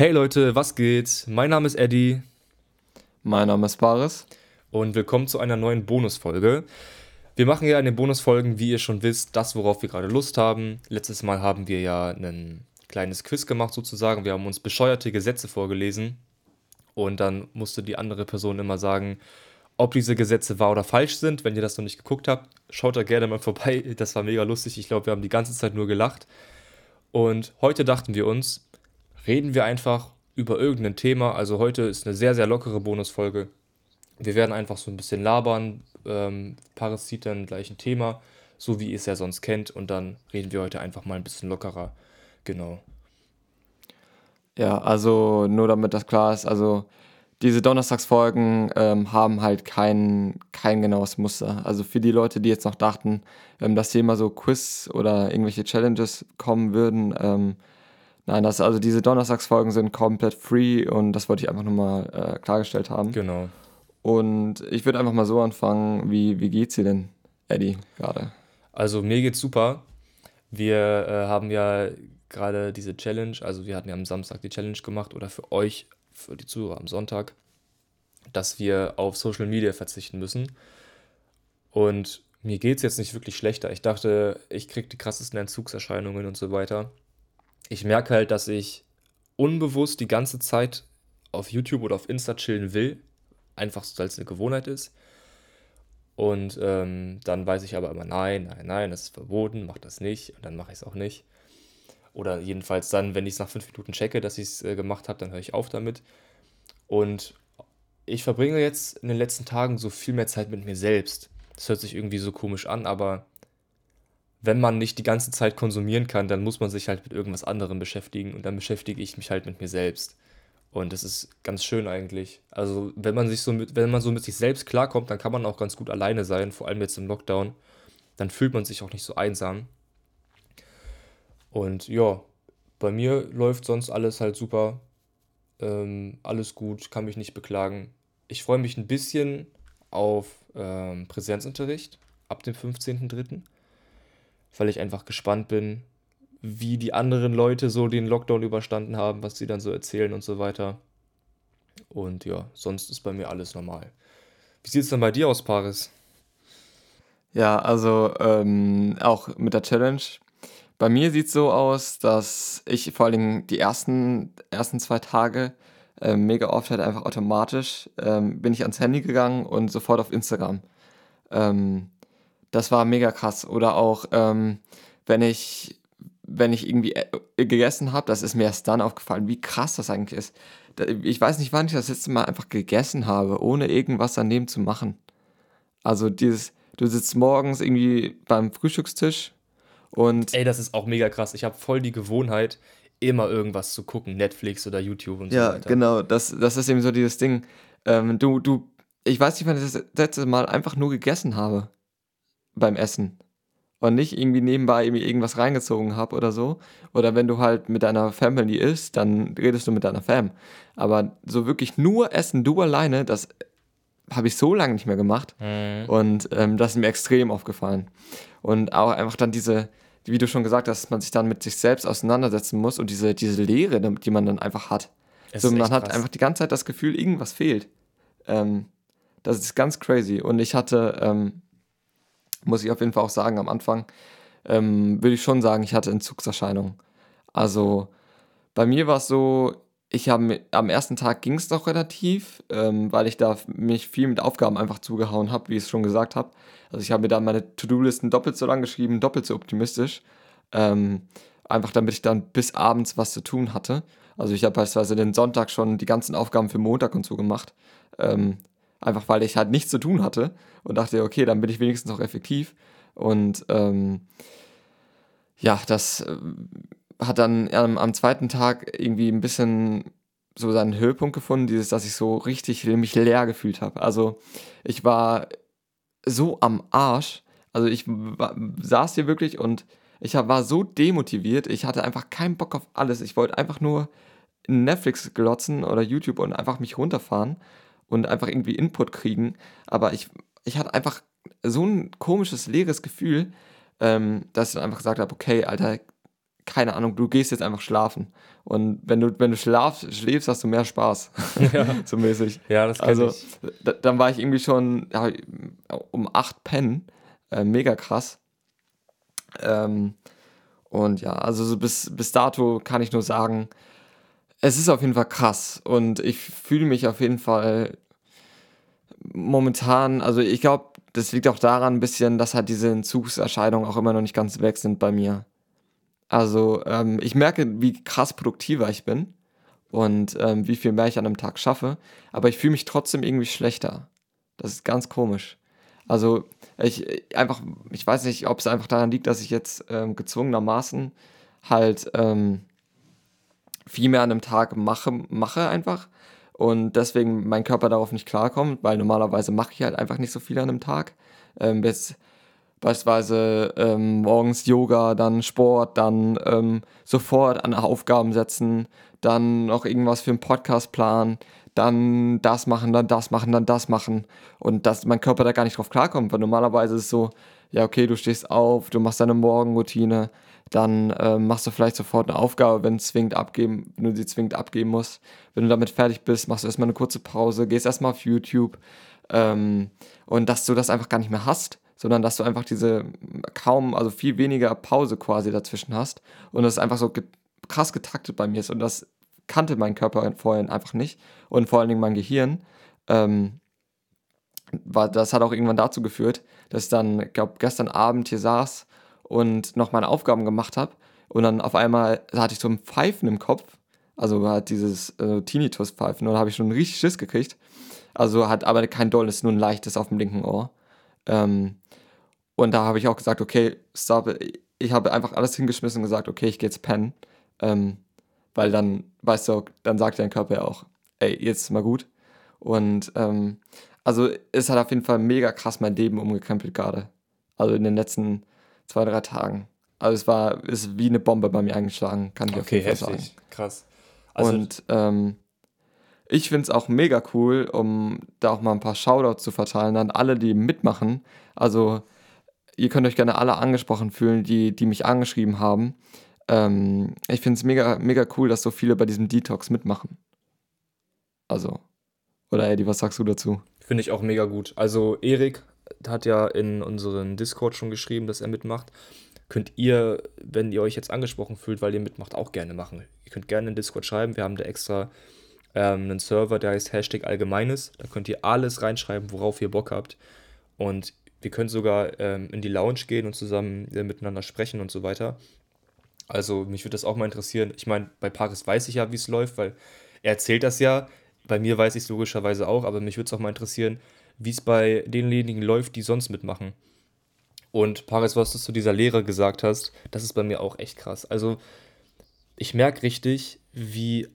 Hey Leute, was geht? Mein Name ist Eddie. Mein Name ist Baris. Und willkommen zu einer neuen Bonusfolge. Wir machen ja in den Bonusfolgen, wie ihr schon wisst, das, worauf wir gerade Lust haben. Letztes Mal haben wir ja ein kleines Quiz gemacht sozusagen. Wir haben uns bescheuerte Gesetze vorgelesen. Und dann musste die andere Person immer sagen, ob diese Gesetze wahr oder falsch sind. Wenn ihr das noch nicht geguckt habt, schaut da gerne mal vorbei. Das war mega lustig. Ich glaube, wir haben die ganze Zeit nur gelacht. Und heute dachten wir uns, reden wir einfach über irgendein Thema. Also heute ist eine sehr, sehr lockere Bonusfolge. Wir werden einfach so ein bisschen labern. Ähm, Paris dann gleich ein Thema, so wie ihr es ja sonst kennt. Und dann reden wir heute einfach mal ein bisschen lockerer. Genau. Ja, also nur damit das klar ist, also diese Donnerstagsfolgen ähm, haben halt kein, kein genaues Muster. Also für die Leute, die jetzt noch dachten, ähm, dass hier immer so Quiz oder irgendwelche Challenges kommen würden, ähm, nein, das, also diese Donnerstagsfolgen sind komplett free und das wollte ich einfach nochmal äh, klargestellt haben. Genau. Und ich würde einfach mal so anfangen, wie, wie geht's dir denn, Eddie, gerade? Also mir geht's super. Wir äh, haben ja gerade diese Challenge, also wir hatten ja am Samstag die Challenge gemacht oder für euch, für die Zuhörer am Sonntag, dass wir auf Social Media verzichten müssen. Und mir geht es jetzt nicht wirklich schlechter. Ich dachte, ich kriege die krassesten Entzugserscheinungen und so weiter. Ich merke halt, dass ich unbewusst die ganze Zeit auf YouTube oder auf Insta chillen will. Einfach so, weil es eine Gewohnheit ist. Und ähm, dann weiß ich aber immer, nein, nein, nein, das ist verboten, mach das nicht. Und dann mache ich es auch nicht. Oder jedenfalls dann, wenn ich es nach fünf Minuten checke, dass ich es äh, gemacht habe, dann höre ich auf damit. Und ich verbringe jetzt in den letzten Tagen so viel mehr Zeit mit mir selbst. Das hört sich irgendwie so komisch an, aber wenn man nicht die ganze Zeit konsumieren kann, dann muss man sich halt mit irgendwas anderem beschäftigen und dann beschäftige ich mich halt mit mir selbst. Und das ist ganz schön eigentlich. Also, wenn man sich so mit, wenn man so mit sich selbst klarkommt, dann kann man auch ganz gut alleine sein, vor allem jetzt im Lockdown. Dann fühlt man sich auch nicht so einsam. Und ja, bei mir läuft sonst alles halt super. Ähm, alles gut, kann mich nicht beklagen. Ich freue mich ein bisschen auf ähm, Präsenzunterricht ab dem 15.03., weil ich einfach gespannt bin, wie die anderen Leute so den Lockdown überstanden haben, was sie dann so erzählen und so weiter. Und ja, sonst ist bei mir alles normal. Wie sieht es denn bei dir aus, Paris? Ja, also ähm, auch mit der Challenge bei mir sieht es so aus, dass ich vor allem die ersten, ersten zwei Tage äh, mega oft halt einfach automatisch ähm, bin ich ans Handy gegangen und sofort auf Instagram. Ähm, das war mega krass. Oder auch, ähm, wenn ich wenn ich irgendwie äh, gegessen habe, das ist mir erst dann aufgefallen, wie krass das eigentlich ist. Ich weiß nicht, wann ich das letzte Mal einfach gegessen habe, ohne irgendwas daneben zu machen. Also dieses, du sitzt morgens irgendwie beim Frühstückstisch und Ey, das ist auch mega krass. Ich habe voll die Gewohnheit, immer irgendwas zu gucken, Netflix oder YouTube und so ja, weiter. Ja, genau, das, das ist eben so dieses Ding. Ähm, du, du, ich weiß nicht, wann ich das letzte Mal einfach nur gegessen habe beim Essen. Und nicht irgendwie nebenbei irgendwie irgendwas reingezogen habe oder so. Oder wenn du halt mit deiner Family isst, dann redest du mit deiner Fam. Aber so wirklich nur essen, du alleine, das habe ich so lange nicht mehr gemacht. Mhm. Und ähm, das ist mir extrem aufgefallen. Und auch einfach dann diese, wie du schon gesagt hast, dass man sich dann mit sich selbst auseinandersetzen muss und diese, diese Leere, die man dann einfach hat. so, man hat krass. einfach die ganze Zeit das Gefühl, irgendwas fehlt. Ähm, das ist ganz crazy. Und ich hatte, ähm, muss ich auf jeden Fall auch sagen, am Anfang ähm, würde ich schon sagen, ich hatte Entzugserscheinungen. Also bei mir war es so, ich habe am ersten Tag ging es noch relativ, ähm, weil ich da mich viel mit Aufgaben einfach zugehauen habe, wie ich es schon gesagt habe. Also ich habe mir da meine To-Do-Listen doppelt so lang geschrieben, doppelt so optimistisch. Ähm, einfach damit ich dann bis abends was zu tun hatte. Also ich habe beispielsweise den Sonntag schon die ganzen Aufgaben für Montag und so gemacht. Ähm, einfach weil ich halt nichts zu tun hatte und dachte, okay, dann bin ich wenigstens noch effektiv. Und ähm, ja, das äh, hat dann ähm, am zweiten Tag irgendwie ein bisschen so seinen Höhepunkt gefunden, dieses, dass ich so richtig mich leer gefühlt habe. Also ich war so am Arsch. Also ich war, saß hier wirklich und ich war so demotiviert. Ich hatte einfach keinen Bock auf alles. Ich wollte einfach nur Netflix glotzen oder YouTube und einfach mich runterfahren und einfach irgendwie Input kriegen. Aber ich, ich hatte einfach so ein komisches, leeres Gefühl, ähm, dass ich dann einfach gesagt habe, okay, Alter, keine Ahnung, du gehst jetzt einfach schlafen. Und wenn du, wenn du schlaf, schläfst, hast du mehr Spaß. Ja. so mäßig. Ja, das kann Also, ich. Da, dann war ich irgendwie schon ja, um acht pennen. Äh, mega krass. Ähm, und ja, also so bis, bis dato kann ich nur sagen, es ist auf jeden Fall krass. Und ich fühle mich auf jeden Fall momentan, also ich glaube, das liegt auch daran ein bisschen, dass halt diese Entzugserscheinungen auch immer noch nicht ganz weg sind bei mir. Also ähm, ich merke, wie krass produktiver ich bin und ähm, wie viel mehr ich an einem Tag schaffe, aber ich fühle mich trotzdem irgendwie schlechter. Das ist ganz komisch. Also ich einfach, ich weiß nicht, ob es einfach daran liegt, dass ich jetzt ähm, gezwungenermaßen halt ähm, viel mehr an einem Tag mache, mache einfach und deswegen mein Körper darauf nicht klarkommt, weil normalerweise mache ich halt einfach nicht so viel an einem Tag. Ähm, bis beispielsweise ähm, morgens Yoga, dann Sport, dann ähm, sofort an Aufgaben setzen, dann noch irgendwas für einen Podcast planen, dann das machen, dann das machen, dann das machen und dass mein Körper da gar nicht drauf klarkommt, weil normalerweise ist es so, ja okay, du stehst auf, du machst deine Morgenroutine, dann äh, machst du vielleicht sofort eine Aufgabe, wenn, zwingend abgeben, wenn du sie zwingend abgeben musst. Wenn du damit fertig bist, machst du erstmal eine kurze Pause, gehst erstmal auf YouTube ähm, und dass du das einfach gar nicht mehr hast, sondern dass du einfach diese kaum, also viel weniger Pause quasi dazwischen hast und das einfach so ge krass getaktet bei mir ist und das kannte mein Körper vorhin einfach nicht und vor allen Dingen mein Gehirn. Ähm, war, das hat auch irgendwann dazu geführt, dass ich dann, ich glaube, gestern Abend hier saß und noch meine Aufgaben gemacht habe. Und dann auf einmal hatte ich so ein Pfeifen im Kopf. Also halt dieses äh, Tinnitus-Pfeifen. Und da habe ich schon richtig Schiss gekriegt. Also hat aber kein dolles, nur ein leichtes auf dem linken Ohr. Ähm, und da habe ich auch gesagt, okay, stop. Ich habe einfach alles hingeschmissen und gesagt, okay, ich gehe jetzt pennen. Ähm, weil dann, weißt du, dann sagt dein Körper ja auch, ey, jetzt ist mal gut. Und ähm, also es hat auf jeden Fall mega krass mein Leben umgekrempelt gerade. Also in den letzten zwei, drei Tagen. Also es war, ist wie eine Bombe bei mir eingeschlagen, kann ich okay, auf jeden Fall heftig. sagen. Krass. Also und ähm, ich finde es auch mega cool, um da auch mal ein paar Shoutouts zu verteilen an alle, die mitmachen. Also ihr könnt euch gerne alle angesprochen fühlen, die, die mich angeschrieben haben. Ähm, ich finde es mega, mega cool, dass so viele bei diesem Detox mitmachen. Also, oder Eddie, was sagst du dazu? Finde ich auch mega gut. Also Erik hat ja in unseren Discord schon geschrieben, dass er mitmacht. Könnt ihr, wenn ihr euch jetzt angesprochen fühlt, weil ihr mitmacht, auch gerne machen. Ihr könnt gerne in Discord schreiben. Wir haben da extra ähm, einen Server, der heißt Hashtag Allgemeines. Da könnt ihr alles reinschreiben, worauf ihr Bock habt. Und wir können sogar ähm, in die Lounge gehen und zusammen äh, miteinander sprechen und so weiter. Also mich würde das auch mal interessieren. Ich meine, bei Paris weiß ich ja, wie es läuft, weil er erzählt das ja. Bei mir weiß ich es logischerweise auch, aber mich würde es auch mal interessieren, wie es bei denjenigen läuft, die sonst mitmachen. Und Paris, was du zu dieser Lehre gesagt hast, das ist bei mir auch echt krass. Also ich merke richtig, wie,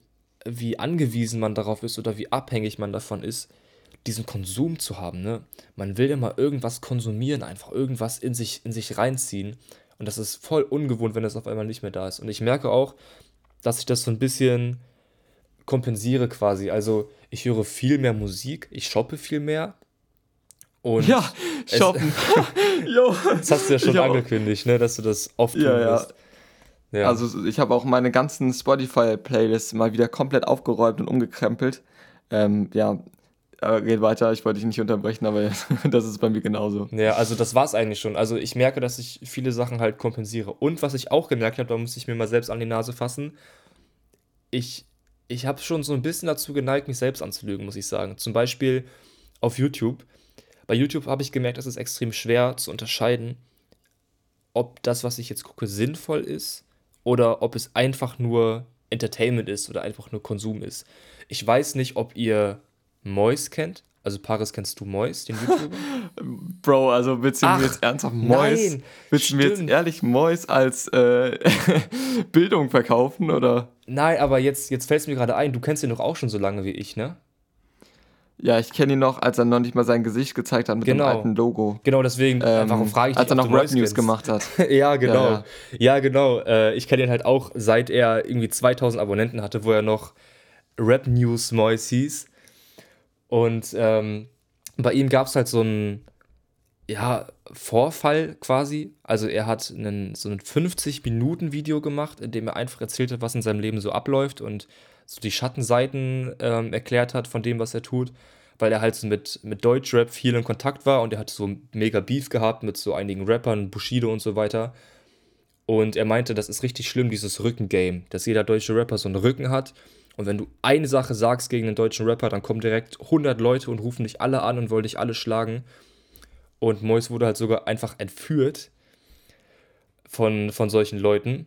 wie angewiesen man darauf ist oder wie abhängig man davon ist, diesen Konsum zu haben. Ne? Man will immer irgendwas konsumieren, einfach irgendwas in sich, in sich reinziehen. Und das ist voll ungewohnt, wenn das auf einmal nicht mehr da ist. Und ich merke auch, dass ich das so ein bisschen kompensiere quasi. Also ich höre viel mehr Musik, ich shoppe viel mehr, und ja, shoppen. Das hast du ja schon angekündigt, ne, dass du das oft tun ja, wirst. Ja. ja. Also ich habe auch meine ganzen Spotify-Playlists mal wieder komplett aufgeräumt und umgekrempelt. Ähm, ja, aber geht weiter, ich wollte dich nicht unterbrechen, aber das ist bei mir genauso. Ja, also das war es eigentlich schon. Also ich merke, dass ich viele Sachen halt kompensiere. Und was ich auch gemerkt habe, da muss ich mir mal selbst an die Nase fassen, ich, ich habe schon so ein bisschen dazu geneigt, mich selbst anzulügen, muss ich sagen. Zum Beispiel auf YouTube bei YouTube habe ich gemerkt, es ist extrem schwer zu unterscheiden, ob das, was ich jetzt gucke, sinnvoll ist oder ob es einfach nur Entertainment ist oder einfach nur Konsum ist. Ich weiß nicht, ob ihr Mois kennt. Also Paris, kennst du Mois, den YouTuber? Bro, also willst du Ach, mir jetzt ernsthaft Mois? Nein, willst du mir jetzt ehrlich Mois als äh, Bildung verkaufen oder? Nein, aber jetzt, jetzt fällt es mir gerade ein, du kennst ihn doch auch schon so lange wie ich, ne? Ja, ich kenne ihn noch, als er noch nicht mal sein Gesicht gezeigt hat mit genau. dem alten Logo. Genau, deswegen ähm, warum frage ich Als er noch Rap News gemacht hat. ja, genau. Ja, ja. ja genau. Äh, ich kenne ihn halt auch, seit er irgendwie 2000 Abonnenten hatte, wo er noch Rap News Mois hieß. Und ähm, bei ihm gab es halt so ein, ja, Vorfall quasi. Also er hat einen, so ein 50-Minuten-Video gemacht, in dem er einfach erzählt hat, was in seinem Leben so abläuft und so die Schattenseiten ähm, erklärt hat von dem, was er tut, weil er halt so mit, mit Deutschrap viel in Kontakt war und er hat so mega Beef gehabt mit so einigen Rappern, Bushido und so weiter. Und er meinte, das ist richtig schlimm, dieses Rückengame, dass jeder deutsche Rapper so einen Rücken hat. Und wenn du eine Sache sagst gegen einen deutschen Rapper, dann kommen direkt 100 Leute und rufen dich alle an und wollen dich alle schlagen. Und Mois wurde halt sogar einfach entführt von, von solchen Leuten.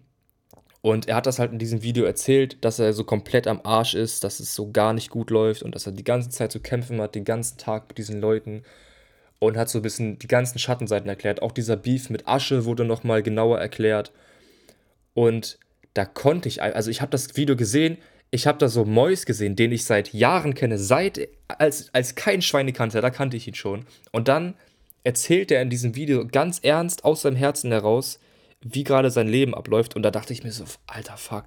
Und er hat das halt in diesem Video erzählt, dass er so komplett am Arsch ist, dass es so gar nicht gut läuft und dass er die ganze Zeit zu kämpfen hat, den ganzen Tag mit diesen Leuten. Und hat so ein bisschen die ganzen Schattenseiten erklärt. Auch dieser Beef mit Asche wurde nochmal genauer erklärt. Und da konnte ich, also ich habe das Video gesehen, ich habe da so Mois gesehen, den ich seit Jahren kenne, seit, als, als kein Schweine kannte, da kannte ich ihn schon. Und dann erzählt er in diesem Video ganz ernst aus seinem Herzen heraus, wie gerade sein Leben abläuft. Und da dachte ich mir so, alter Fuck,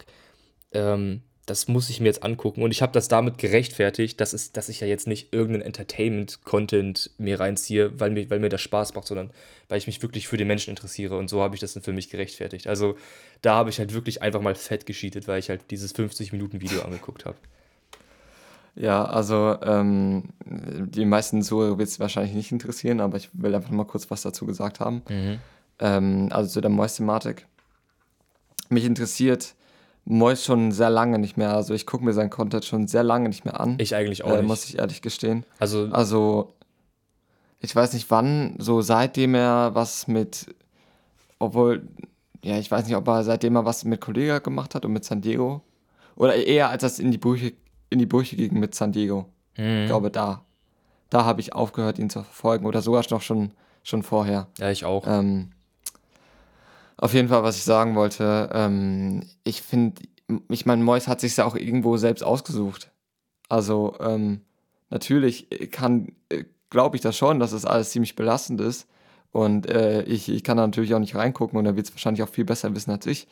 ähm, das muss ich mir jetzt angucken. Und ich habe das damit gerechtfertigt, dass, es, dass ich ja jetzt nicht irgendeinen Entertainment-Content mir reinziehe, weil mir, weil mir das Spaß macht, sondern weil ich mich wirklich für den Menschen interessiere. Und so habe ich das dann für mich gerechtfertigt. Also da habe ich halt wirklich einfach mal fett gescheatet, weil ich halt dieses 50-Minuten-Video angeguckt habe. Ja, also ähm, die meisten Zuhörer wird es wahrscheinlich nicht interessieren, aber ich will einfach mal kurz was dazu gesagt haben. Mhm. Ähm, also zu der Mois-Thematik. Mich interessiert Mois schon sehr lange nicht mehr. Also ich gucke mir seinen Content schon sehr lange nicht mehr an. Ich eigentlich auch äh, nicht. Muss ich ehrlich gestehen. Also, Also ich weiß nicht wann, so seitdem er was mit, obwohl, ja, ich weiß nicht, ob er seitdem er was mit Kollega gemacht hat und mit San Diego. Oder eher als das in die Brüche, in die Brüche ging mit San Diego. mhm. Ich glaube, da. Da habe ich aufgehört, ihn zu verfolgen. Oder sogar noch schon, schon vorher. ja, ich auch. Ähm, auf jeden Fall, was ich sagen wollte, ähm, ich finde, ich meine, Mois hat sich ja auch irgendwo selbst ausgesucht. Also, ähm, natürlich kann, äh, glaube ich das schon, dass das alles ziemlich belastend ist. Und äh, ich, ich kann da natürlich auch nicht reingucken und er wird es wahrscheinlich auch viel besser wissen als ich.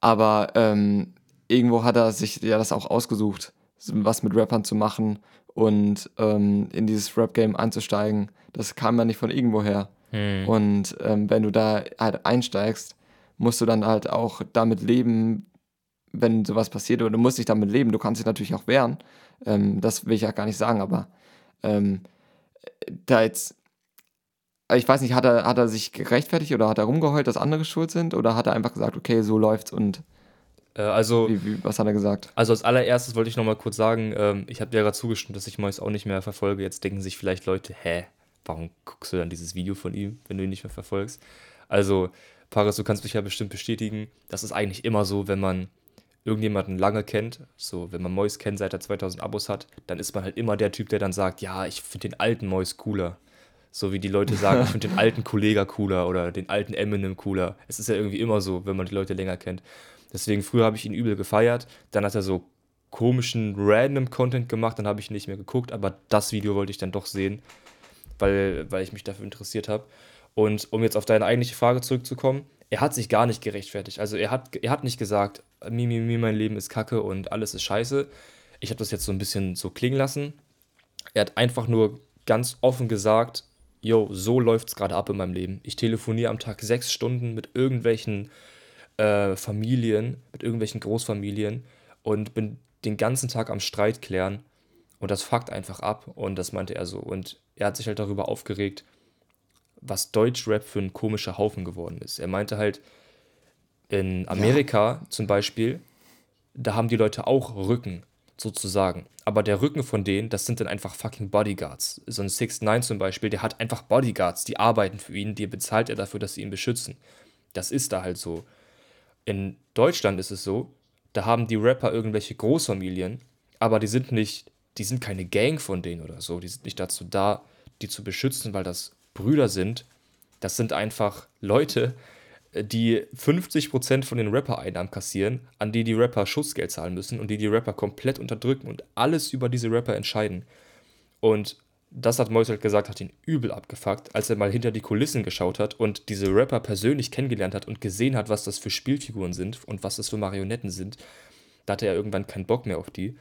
Aber ähm, irgendwo hat er sich ja das auch ausgesucht, was mit Rappern zu machen und ähm, in dieses Rap-Game einzusteigen. Das kam ja nicht von irgendwoher. Mhm. Und ähm, wenn du da halt einsteigst, musst du dann halt auch damit leben, wenn sowas passiert, oder du musst dich damit leben. Du kannst dich natürlich auch wehren. Ähm, das will ich ja gar nicht sagen, aber ähm, da jetzt, ich weiß nicht, hat er, hat er sich gerechtfertigt oder hat er rumgeheult, dass andere schuld sind? Oder hat er einfach gesagt, okay, so läuft's und Äh, also, wie, wie, was hat er gesagt? also als allererstes wollte ich nochmal kurz sagen, ähm, ich habe dir gerade zugestimmt, dass ich Mois auch nicht mehr verfolge. Jetzt denken sich vielleicht Leute, hä, warum guckst du dann dieses Video von ihm, wenn du ihn nicht mehr verfolgst? Also, Paris, du kannst mich ja bestimmt bestätigen, das ist eigentlich immer so, wenn man irgendjemanden lange kennt, so wenn man Mois kennt, seit er 2000 Abos hat, dann ist man halt immer der Typ, der dann sagt, ja, ich finde den alten Mois cooler. So wie die Leute sagen, ich finde den alten Kollega cooler oder den alten Eminem cooler. Es ist ja irgendwie immer so, wenn man die Leute länger kennt. Deswegen früher habe ich ihn übel gefeiert, dann hat er so komischen random Content gemacht, dann habe ich ihn nicht mehr geguckt, aber das Video wollte ich dann doch sehen, weil, weil ich mich dafür interessiert habe. Und um jetzt auf deine eigentliche Frage zurückzukommen, er hat sich gar nicht gerechtfertigt. Also er hat, er hat nicht gesagt, mi, mi, mi, mein Leben ist kacke und alles ist scheiße. Ich habe das jetzt so ein bisschen so klingen lassen. Er hat einfach nur ganz offen gesagt, yo, so läuft es gerade ab in meinem Leben. Ich telefoniere am Tag sechs Stunden mit irgendwelchen äh, Familien, mit irgendwelchen Großfamilien und bin den ganzen Tag am Streit klären. Und das fuckt einfach ab. Und das meinte er so. Und er hat sich halt darüber aufgeregt, was Deutschrap für ein komischer Haufen geworden ist. Er meinte halt, in Amerika zum Beispiel, da haben die Leute auch Rücken, sozusagen. Aber der Rücken von denen, das sind dann einfach fucking Bodyguards. So ein 6 9 zum Beispiel, der hat einfach Bodyguards, die arbeiten für ihn, die bezahlt er dafür, dass sie ihn beschützen. Das ist da halt so. In Deutschland ist es so, da haben die Rapper irgendwelche Großfamilien, aber die sind nicht, die sind keine Gang von denen oder so. Die sind nicht dazu da, die zu beschützen, weil das Brüder sind. Das sind einfach Leute, die 50% von den Rapper-Einnahmen kassieren, an die die Rapper Schussgeld zahlen müssen und die die Rapper komplett unterdrücken und alles über diese Rapper entscheiden. Und das hat Mois halt gesagt, hat ihn übel abgefuckt, als er mal hinter die Kulissen geschaut hat und diese Rapper persönlich kennengelernt hat und gesehen hat, was das für Spielfiguren sind und was das für Marionetten sind. Da hatte er irgendwann keinen Bock mehr auf die.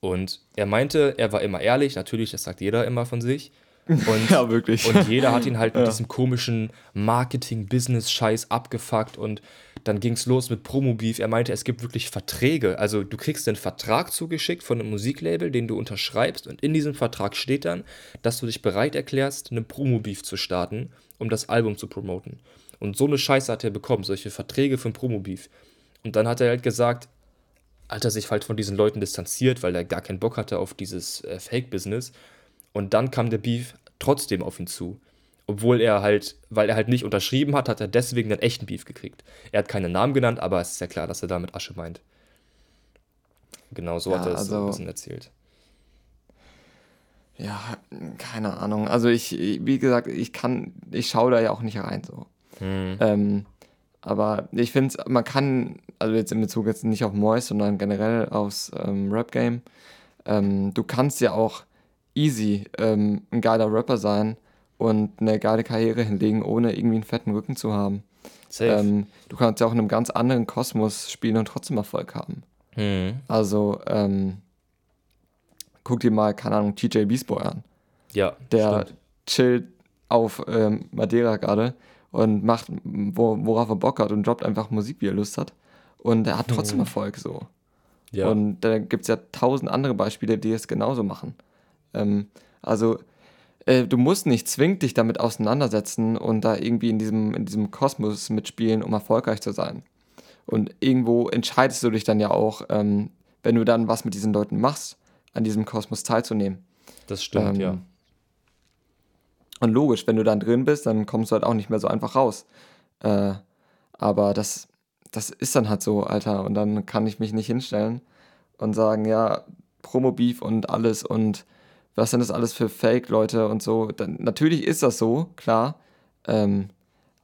Und er meinte, er war immer ehrlich, natürlich, das sagt jeder immer von sich. Und, Ja, wirklich. Und jeder hat ihn halt mit Ja. diesem komischen Marketing-Business-Scheiß abgefuckt und dann ging es los mit Promo-Beef. Er meinte, es gibt wirklich Verträge. Also du kriegst einen Vertrag zugeschickt von einem Musiklabel, den du unterschreibst und in diesem Vertrag steht dann, dass du dich bereit erklärst, einen Promo-Beef zu starten, um das Album zu promoten. Und so eine Scheiße hat er bekommen, solche Verträge für einen Promo-Beef. Und dann hat er halt gesagt, hat er sich halt von diesen Leuten distanziert, weil er gar keinen Bock hatte auf dieses äh, Fake-Business. Und dann kam der Beef trotzdem auf ihn zu. Obwohl er halt, weil er halt nicht unterschrieben hat, hat er deswegen einen echten Beef gekriegt. Er hat keinen Namen genannt, aber es ist ja klar, dass er damit Asche meint. Genau, so Ja, hat er es so ein also- bisschen erzählt. Ja, keine Ahnung. Also ich, wie gesagt, ich kann, ich schaue da ja auch nicht rein so. Ähm, aber ich finde, man kann, also jetzt in Bezug jetzt nicht auf Mois, sondern generell aufs ähm, Rap-Game, ähm, du kannst ja auch easy ähm, ein geiler Rapper sein und eine geile Karriere hinlegen, ohne irgendwie einen fetten Rücken zu haben. Safe. Ähm, du kannst ja auch in einem ganz anderen Kosmos spielen und trotzdem Erfolg haben. Hm. Also, ähm, guck dir mal, keine Ahnung, TJ Beastboy an. Ja, Der stimmt. chillt auf ähm, Madeira gerade und macht, wo, worauf er Bock hat und droppt einfach Musik, wie er Lust hat. Und er hat trotzdem Erfolg so. Ja. Und da gibt es ja tausend andere Beispiele, die es genauso machen. Ähm, also, äh, du musst nicht zwingend dich damit auseinandersetzen und da irgendwie in diesem, in diesem Kosmos mitspielen, um erfolgreich zu sein. Und irgendwo entscheidest du dich dann ja auch, ähm, wenn du dann was mit diesen Leuten machst, an diesem Kosmos teilzunehmen. das stimmt, ähm, ja. Und logisch, wenn du dann drin bist, dann kommst du halt auch nicht mehr so einfach raus. Äh, aber das, das ist dann halt so, Alter. Und dann kann ich mich nicht hinstellen und sagen, ja, Promo-Beef und alles und was sind das alles für Fake-Leute und so. Dann, natürlich ist das so, klar. Ähm,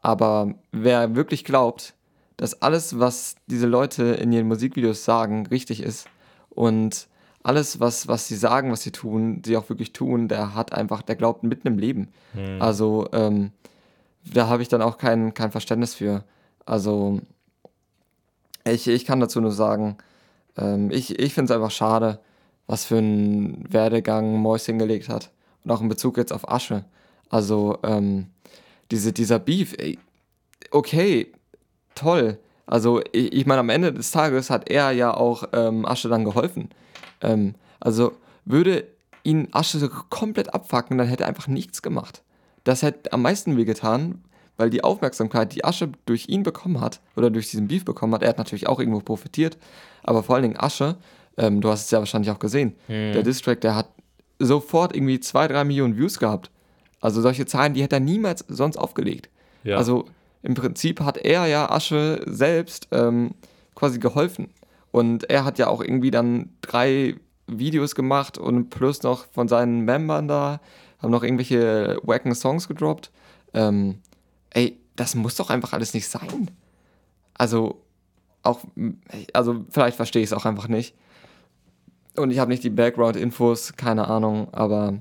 aber wer wirklich glaubt, dass alles, was diese Leute in ihren Musikvideos sagen, richtig ist und alles, was, was sie sagen, was sie tun, sie auch wirklich tun, der hat einfach, der glaubt mitten im Leben. Also, ähm, da habe ich dann auch kein, kein Verständnis für. Also, ich, ich kann dazu nur sagen, ähm, ich, ich finde es einfach schade, was für einen Werdegang Mois hingelegt hat. Und auch in Bezug jetzt auf Asche. Also, ähm, diese, dieser Beef, ey, okay, toll. Also, ich, ich meine, am Ende des Tages hat er ja auch ähm, Asche dann geholfen. Ähm, also, würde ihn Asche so komplett abfacken, dann hätte er einfach nichts gemacht. Das hätte am meisten wehgetan, weil die Aufmerksamkeit, die Asche durch ihn bekommen hat, oder durch diesen Beef bekommen hat, er hat natürlich auch irgendwo profitiert, aber vor allen Dingen Asche, ähm, du hast es ja wahrscheinlich auch gesehen, der Distrack, der hat sofort irgendwie zwei, drei Millionen Views gehabt. Also solche Zahlen, die hätte er niemals sonst aufgelegt. Ja. Also im Prinzip hat er ja Asche selbst ähm, quasi geholfen. Und er hat ja auch irgendwie dann drei Videos gemacht und plus noch von seinen Membern da, haben noch irgendwelche wacken Songs gedroppt. Ähm, ey, das muss doch einfach alles nicht sein. Also, auch, also vielleicht verstehe ich es auch einfach nicht. Und ich habe nicht die Background-Infos, keine Ahnung, aber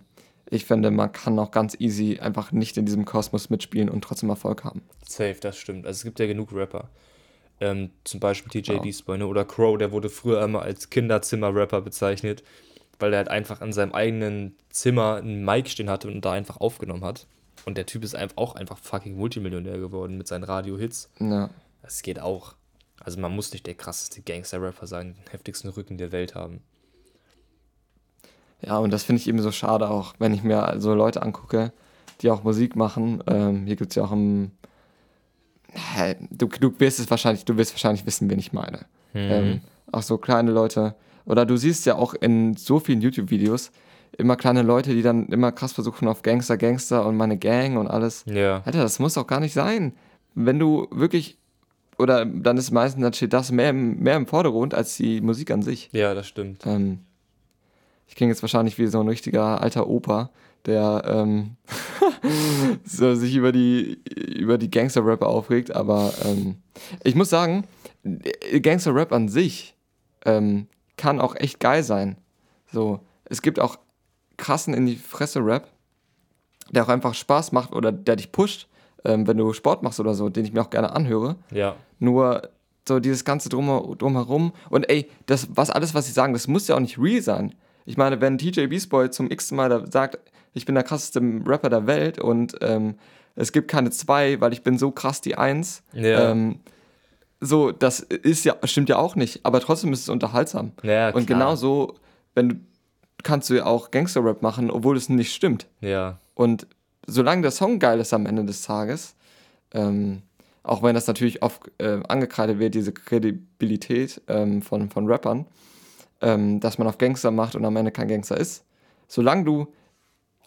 ich finde, man kann auch ganz easy einfach nicht in diesem Kosmos mitspielen und trotzdem Erfolg haben. Safe, das stimmt. Also es gibt ja genug Rapper. Ähm, zum Beispiel TJ. Beastboy ne? oder Crow, der wurde früher immer als Kinderzimmer-Rapper bezeichnet, weil er halt einfach in seinem eigenen Zimmer einen Mic stehen hatte und da einfach aufgenommen hat. Und der Typ ist einfach auch einfach fucking Multimillionär geworden mit seinen Radio-Hits. Ja. Das geht auch. Also man muss nicht der krasseste Gangster-Rapper sein, den heftigsten Rücken der Welt haben. Ja, und das finde ich eben so schade auch, wenn ich mir so Leute angucke, die auch Musik machen. Ähm, hier gibt es ja auch im. Hä, Du, du wirst es wahrscheinlich, du wirst wahrscheinlich wissen, wen ich meine. Ähm, auch so kleine Leute. Oder du siehst ja auch in so vielen YouTube-Videos immer kleine Leute, die dann immer krass versuchen auf Gangster, Gangster und meine Gang und alles. Ja. Alter, das muss doch gar nicht sein. Wenn du wirklich. Oder dann ist meistens, dann steht das mehr im, mehr im Vordergrund als die Musik an sich. Ja, das stimmt. Ähm, ich klinge jetzt wahrscheinlich wie so ein richtiger alter Opa, der ähm, so sich über die, über die Gangster-Rapper aufregt, aber ähm, ich muss sagen, Gangster-Rap an sich ähm, kann auch echt geil sein. So, es gibt auch krassen in die Fresse-Rap, der auch einfach Spaß macht oder der dich pusht, ähm, wenn du Sport machst oder so, den ich mir auch gerne anhöre. Ja. Nur so dieses ganze Drum, drumherum. Und ey, das, was alles, was sie sagen, das muss ja auch nicht real sein. Ich meine, wenn TJ Beastboy zum x Mal da sagt, ich bin der krasseste Rapper der Welt und ähm, es gibt keine zwei, weil ich bin so krass die Eins. Ja. Ähm, so, das ist ja, stimmt ja auch nicht, aber trotzdem ist es unterhaltsam. Ja, und klar. genauso, wenn du, kannst du ja auch Gangster-Rap machen, obwohl es nicht stimmt. Ja. Und solange der Song geil ist am Ende des Tages, ähm, auch wenn das natürlich oft äh, angekreidet wird, diese Kredibilität ähm, von, von Rappern, ähm, dass man auf Gangster macht und am Ende kein Gangster ist, solange du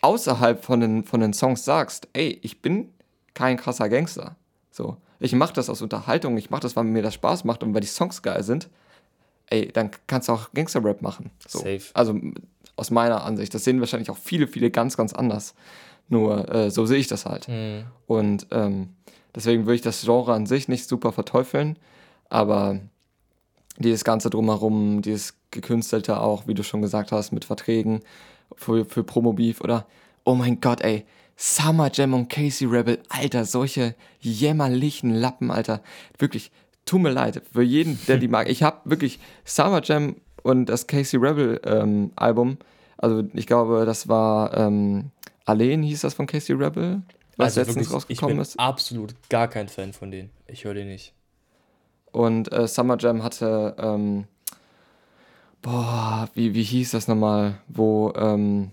außerhalb von den, von den Songs sagst, ey, ich bin kein krasser Gangster, so, ich mache das aus Unterhaltung, ich mache das, weil mir das Spaß macht und weil die Songs geil sind, ey, dann kannst du auch Gangster-Rap machen. So. Safe. Also aus meiner Ansicht. Das sehen wahrscheinlich auch viele, viele ganz, ganz anders. Nur äh, so sehe ich das halt. Mhm. Und ähm, deswegen würde ich das Genre an sich nicht super verteufeln, aber dieses Ganze drumherum, dieses Gekünstelte auch, wie du schon gesagt hast, mit Verträgen für, für Promo-Beef oder, oh mein Gott, ey, Summer Jam und Casey Rebel, Alter, solche jämmerlichen Lappen, Alter. Wirklich, tut mir leid, für jeden, der die mag. Ich habe wirklich Summer Jam und das Casey Rebel ähm, Album, also ich glaube, das war ähm, Alleen hieß das von Casey Rebel, was Also letztens wirklich, ich rausgekommen bin ist. absolut gar kein Fan von denen. Ich höre den nicht. Und äh, Summer Jam hatte, ähm, boah, wie, wie hieß das nochmal, wo ähm,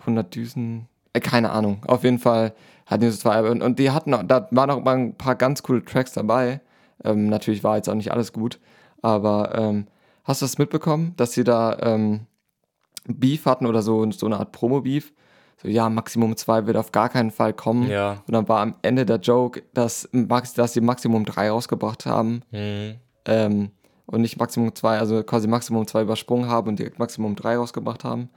100 Düsen, äh, keine Ahnung, auf jeden Fall hatten die so zwei Alben. Und, und die hatten, noch- da waren noch mal ein paar ganz coole Tracks dabei. Ähm, natürlich war jetzt auch nicht alles gut, aber ähm, hast du das mitbekommen, dass sie da ähm, Beef hatten oder so, so eine Art Promo-Beef? So, ja, Maximum 2 wird auf gar keinen Fall kommen. Ja. Und dann war am Ende der Joke, dass, Max, dass sie Maximum 3 rausgebracht haben Mhm. ähm, und nicht Maximum 2, also quasi Maximum 2 übersprungen haben und direkt Maximum 3 rausgebracht haben.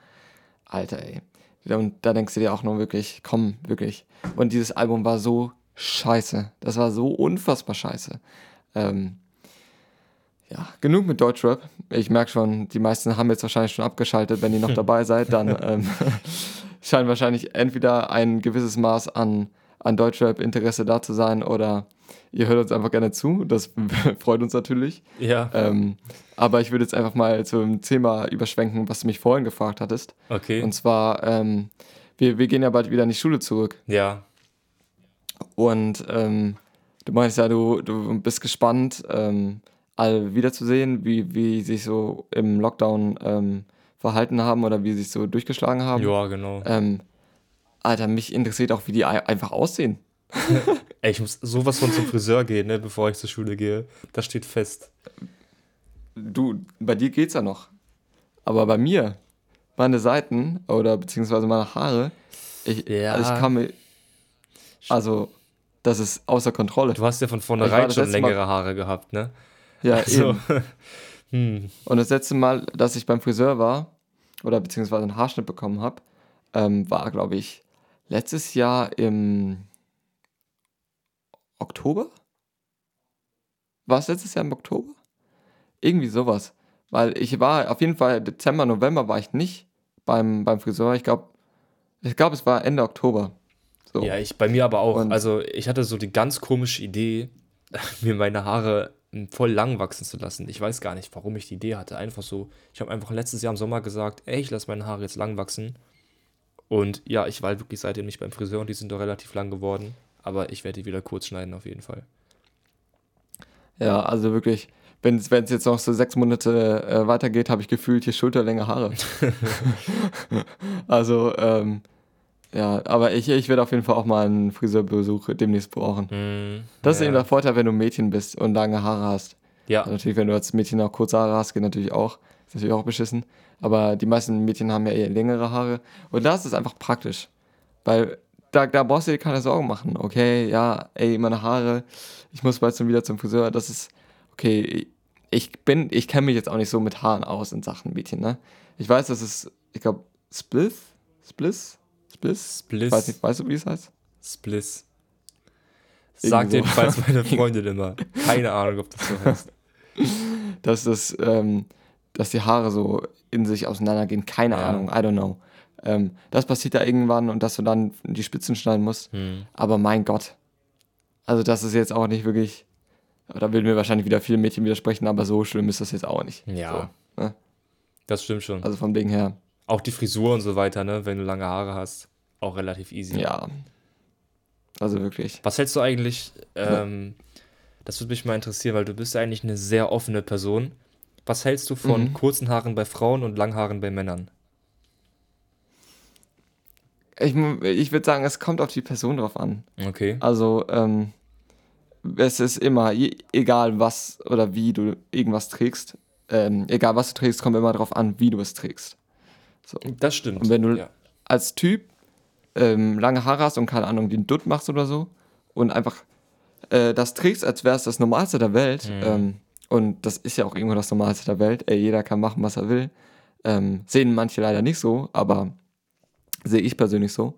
Alter, ey. Und da denkst du dir auch nur wirklich, komm, wirklich. Und dieses Album war so scheiße. Das war so unfassbar scheiße. Ähm, ja, genug mit Deutschrap. Ich merke schon, die meisten haben jetzt wahrscheinlich schon abgeschaltet. Wenn ihr noch dabei seid, dann ähm, scheint wahrscheinlich entweder ein gewisses Maß an, an Deutschrap-Interesse da zu sein oder ihr hört uns einfach gerne zu. Das freut uns natürlich. Ja. Ähm, aber ich würde jetzt einfach mal zum Thema überschwenken, was du mich vorhin gefragt hattest. Okay. Und zwar, ähm, wir, wir gehen ja bald wieder in die Schule zurück. ja. Und ähm, du meinst ja, du, du bist gespannt, ähm, alle wiederzusehen, wie, wie sie sich so im Lockdown ähm, verhalten haben oder wie sie sich so durchgeschlagen haben. Ja, genau. Alter, mich interessiert auch, wie die ei- einfach aussehen. Ey, ich muss sowas von zum Friseur gehen, ne, bevor ich zur Schule gehe. Das steht fest. Du, bei dir geht's ja noch. Aber bei mir, meine Seiten oder beziehungsweise meine Haare, ich, Ja. also ich kann mir. Also, das ist außer Kontrolle. Du hast ja von vornherein schon letzte Mal- längere Haare gehabt, ne? Ja, Also, eben. hm. Und das letzte Mal, dass ich beim Friseur war oder beziehungsweise einen Haarschnitt bekommen habe, ähm, war, glaube ich, letztes Jahr im Oktober? War es letztes Jahr im Oktober? Irgendwie sowas. Weil ich war auf jeden Fall Dezember, November war ich nicht beim, beim Friseur. Ich glaube, ich glaube, es war Ende Oktober. So. Ja, ich bei mir aber auch. Und- also, ich hatte so die ganz komische Idee, mir meine Haare hm, voll lang wachsen zu lassen. Ich weiß gar nicht, warum ich die Idee hatte. Einfach so, ich habe einfach letztes Jahr im Sommer gesagt, ey, ich lasse meine Haare jetzt lang wachsen. Und ja, ich war halt wirklich seitdem nicht beim Friseur und die sind doch relativ lang geworden. Aber ich werde die wieder kurz schneiden auf jeden Fall. Ja, also wirklich, wenn es jetzt noch so sechs Monate äh, weitergeht, habe ich gefühlt hier Schulterlänge Haare. also, ähm, ja, aber ich, ich werde auf jeden Fall auch mal einen Friseurbesuch demnächst brauchen. Hm, Das ist ja. eben der Vorteil, wenn du ein Mädchen bist und lange Haare hast. Ja, Also natürlich, wenn du als Mädchen auch kurze Haare hast, geht natürlich auch. Ist natürlich auch beschissen. Aber die meisten Mädchen haben ja eher längere Haare. Und da ist es einfach praktisch. Weil da, da brauchst du dir keine Sorgen machen. Okay, ja, ey, meine Haare, ich muss bald schon wieder zum Friseur. Das ist, okay, ich bin, ich kenne mich jetzt auch nicht so mit Haaren aus in Sachen Mädchen, ne? Ich weiß, das ist, ich glaube, Spliss? Spliss? Spliss? Spliss. Weiß nicht, weißt du, wie es heißt? Spliss. Sagt jedenfalls meine Freundin immer. Keine Ahnung, ob das so heißt. dass das, ähm, dass die Haare so in sich auseinandergehen. Keine Ja. Ahnung, I don't know. Ähm, das passiert da irgendwann und dass du dann die Spitzen schneiden musst. Hm. Aber mein Gott. Also das ist jetzt auch nicht wirklich, da würden mir wahrscheinlich wieder viele Mädchen widersprechen, aber so schlimm ist das jetzt auch nicht. Ja. So, ne? Das stimmt schon. Also vom Ding her. Auch die Frisur und so weiter, ne? Wenn du lange Haare hast, auch relativ easy. Ja. Also wirklich. Was hältst du eigentlich, ähm, das würde mich mal interessieren, weil du bist ja eigentlich eine sehr offene Person. Was hältst du von Mhm. kurzen Haaren bei Frauen und langen Haaren bei Männern? Ich, ich würde sagen, es kommt auf die Person drauf an. Okay. Also, ähm, es ist immer, egal was oder wie du irgendwas trägst, ähm, egal was du trägst, kommt immer darauf an, wie du es trägst. Das stimmt. Und wenn du- ja. Als Typ ähm, lange Haare hast und keine Ahnung, den Dutt machst oder so und einfach äh, das trägst, als wäre es das Normalste der Welt, Mhm. ähm, und das ist ja auch irgendwo das Normalste der Welt, ey, jeder kann machen, was er will, ähm, sehen manche leider nicht so, aber sehe ich persönlich so.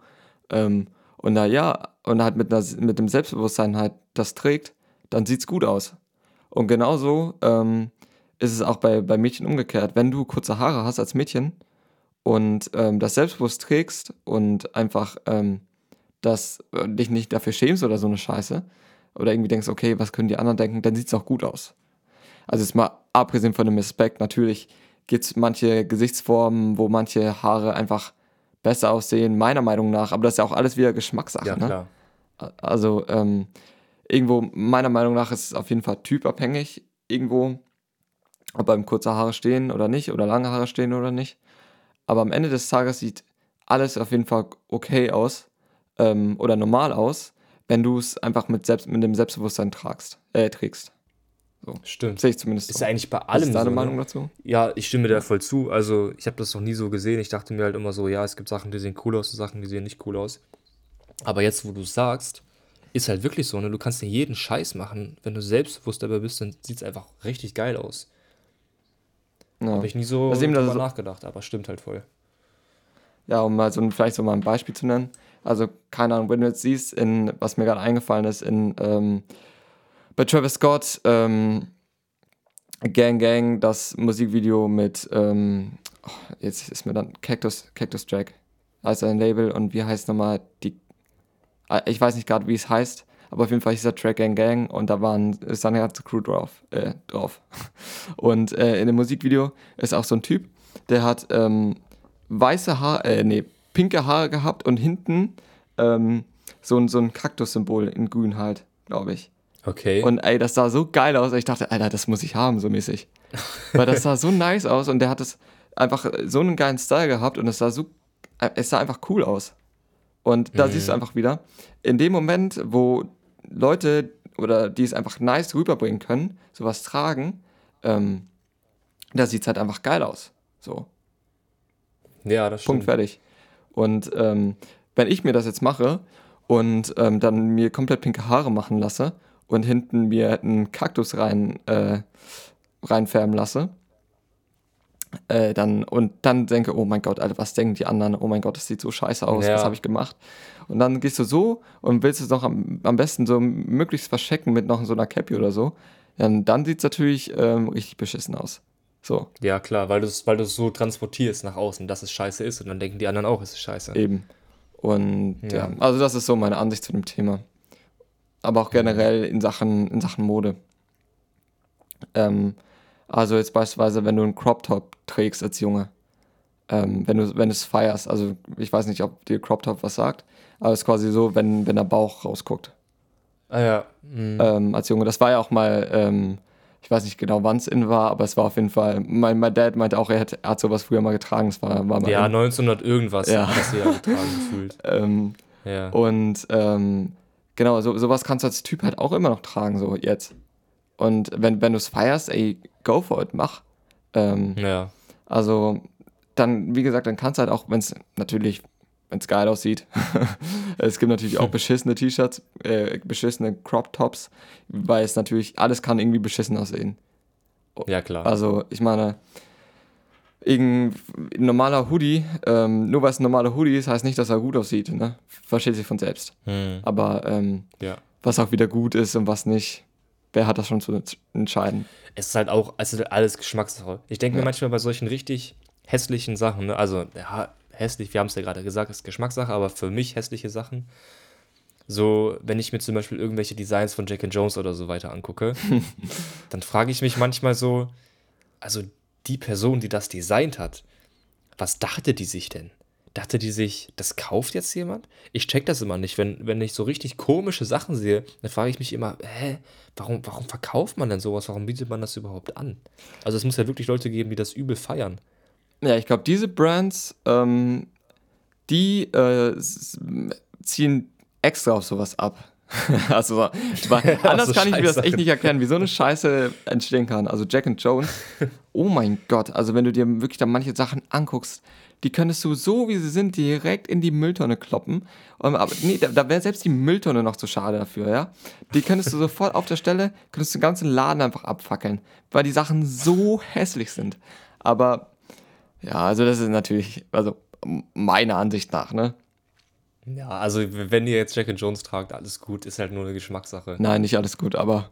Ähm, und na ja, und halt mit, einer, mit dem Selbstbewusstsein halt das trägt, dann sieht's gut aus. Und genauso ähm, ist es auch bei, bei Mädchen umgekehrt. Wenn du kurze Haare hast als Mädchen und ähm, das selbstbewusst trägst und einfach ähm, das, äh, dich nicht dafür schämst oder so eine Scheiße, oder irgendwie denkst, okay, was können die anderen denken, dann sieht's auch gut aus. Also jetzt mal abgesehen von dem Aspekt, natürlich gibt's manche Gesichtsformen, wo manche Haare einfach besser aussehen, meiner Meinung nach, aber das ist ja auch alles wieder Geschmackssache. Ja, ne? klar. Also ähm, irgendwo, meiner Meinung nach, ist es auf jeden Fall typabhängig. Irgendwo, ob beim kurze Haare stehen oder nicht, oder lange Haare stehen oder nicht. Aber am Ende des Tages sieht alles auf jeden Fall okay aus ähm, oder normal aus, wenn du es einfach mit, selbst, mit dem Selbstbewusstsein tragst, äh, trägst. Stimmt. Sehe ich zumindest Ist so. ja eigentlich bei allem ist deine so, Meinung ne? dazu? Ja, ich stimme dir da voll zu. Also, ich habe das noch nie so gesehen. Ich dachte mir halt immer so, ja, es gibt Sachen, die sehen cool aus und Sachen, die sehen nicht cool aus. Aber jetzt, wo du es sagst, ist halt wirklich so, ne? Du kannst dir jeden Scheiß machen. Wenn du selbstbewusst dabei bist, dann sieht es einfach richtig geil aus. Ja. Habe ich nie so das drüber so- nachgedacht, aber stimmt halt voll. Ja, um mal so ein, vielleicht so mal ein Beispiel zu nennen. Also, keine Ahnung, wenn du jetzt siehst, in, was mir gerade eingefallen ist, in ähm, bei Travis Scott, ähm, Gang Gang, das Musikvideo mit, ähm, oh, jetzt ist mir dann Cactus, Cactus Jack, heißt ein Label und wie heißt nochmal die, äh, ich weiß nicht gerade, wie es heißt, aber auf jeden Fall ist der Track Gang Gang und da waren, ist dann eine ganze Crew drauf, äh, drauf. Und äh, in dem Musikvideo ist auch so ein Typ, der hat ähm, weiße Haare, äh, nee, pinke Haare gehabt und hinten ähm, so, ein- so ein Kaktussymbol in grün halt, glaube ich. Okay. Und ey, das sah so geil aus. Ich dachte, Alter, das muss ich haben, so mäßig. Weil das sah so nice aus und der hat es einfach so einen geilen Style gehabt und es sah so, es sah einfach cool aus. Und da Mhm. siehst du einfach wieder, in dem Moment, wo Leute oder die es einfach nice rüberbringen können, sowas tragen, ähm, da sieht es halt einfach geil aus. So. ja, das Punkt stimmt. fertig. Und ähm, wenn ich mir das jetzt mache und ähm, dann mir komplett pinke Haare machen lasse und hinten mir einen Kaktus rein, äh, reinfärben lasse, äh, dann, und dann denke, oh mein Gott, Alter, was denken die anderen? Oh mein Gott, das sieht so scheiße aus, Ja. was habe ich gemacht? Und dann gehst du so und willst es noch am, am besten so möglichst verstecken mit noch so einer Cappy oder so, dann, dann sieht es natürlich ähm, richtig beschissen aus. So, Ja, klar, weil du es weil du's so transportierst nach außen, dass es scheiße ist und dann denken die anderen auch, es ist scheiße. Eben. Und ja. Ja. also das ist so meine Ansicht zu dem Thema. Aber auch generell in Sachen, in Sachen Mode. Ähm, also jetzt beispielsweise, wenn du einen Crop Top trägst als Junge, ähm, wenn du wenn du es feierst, also ich weiß nicht, ob dir Crop Top was sagt, aber es ist quasi so, wenn, wenn der Bauch rausguckt. Ah ja. Mhm. Ähm, als Junge. Das war ja auch mal, ähm, ich weiß nicht genau, wann es in war, aber es war auf jeden Fall, mein, mein Dad meinte auch, er hat, er hat sowas früher mal getragen, es war, war mal ja, in. 1900 irgendwas Ja. hat das jeder getragen gefühlt. Ähm, Ja. Und ähm, genau, so, sowas kannst du als Typ halt auch immer noch tragen, so jetzt. Und wenn, wenn du es feierst, ey, go for it, mach. Ähm, ja. also, dann, wie gesagt, dann kannst du halt auch, wenn es natürlich, wenn es geil aussieht, es gibt natürlich auch beschissene T-Shirts, äh, beschissene Crop Tops, weil es natürlich, alles kann irgendwie beschissen aussehen. Ja, klar. Also, ich meine, irgendein normaler Hoodie, ähm, nur weil es ein normaler Hoodie ist, heißt nicht, dass er gut aussieht, ne? Versteht sich von selbst. Hm. Aber ähm, Ja. was auch wieder gut ist und was nicht, wer hat das schon zu entscheiden? Es ist halt auch, es ist alles Geschmackssache. Ich denke mir Ja. manchmal bei solchen richtig hässlichen Sachen, ne? also ja, hässlich, wir haben es ja gerade gesagt, ist Geschmackssache, aber für mich hässliche Sachen. So, wenn ich mir zum Beispiel irgendwelche Designs von Jack and Jones oder so weiter angucke, dann frage ich mich manchmal so, also die Person, die das designt hat, was dachte die sich denn? Dachte die sich, das kauft jetzt jemand? Ich check das immer nicht. Wenn, wenn ich so richtig komische Sachen sehe, dann frage ich mich immer, hä, warum, warum verkauft man denn sowas? Warum bietet man das überhaupt an? Also es muss ja wirklich Leute geben, die das übel feiern. Ja, ich glaube, diese Brands, ähm, die äh, ziehen extra auf sowas ab. also, weil, anders so kann ich mir das echt nicht erklären, wie so eine Scheiße entstehen kann. Also Jack and Jones, oh mein Gott, also wenn du dir wirklich da manche Sachen anguckst, die könntest du so, wie sie sind, direkt in die Mülltonne kloppen. Aber nee, da, da wäre selbst die Mülltonne noch zu schade dafür, ja. Die könntest du sofort auf der Stelle, könntest du den ganzen Laden einfach abfackeln, weil die Sachen so hässlich sind. Aber ja, also das ist natürlich, also meiner Ansicht nach, ne? Ja, also wenn ihr jetzt Jack and Jones tragt, alles gut, ist halt nur eine Geschmackssache. Nein, nicht alles gut, aber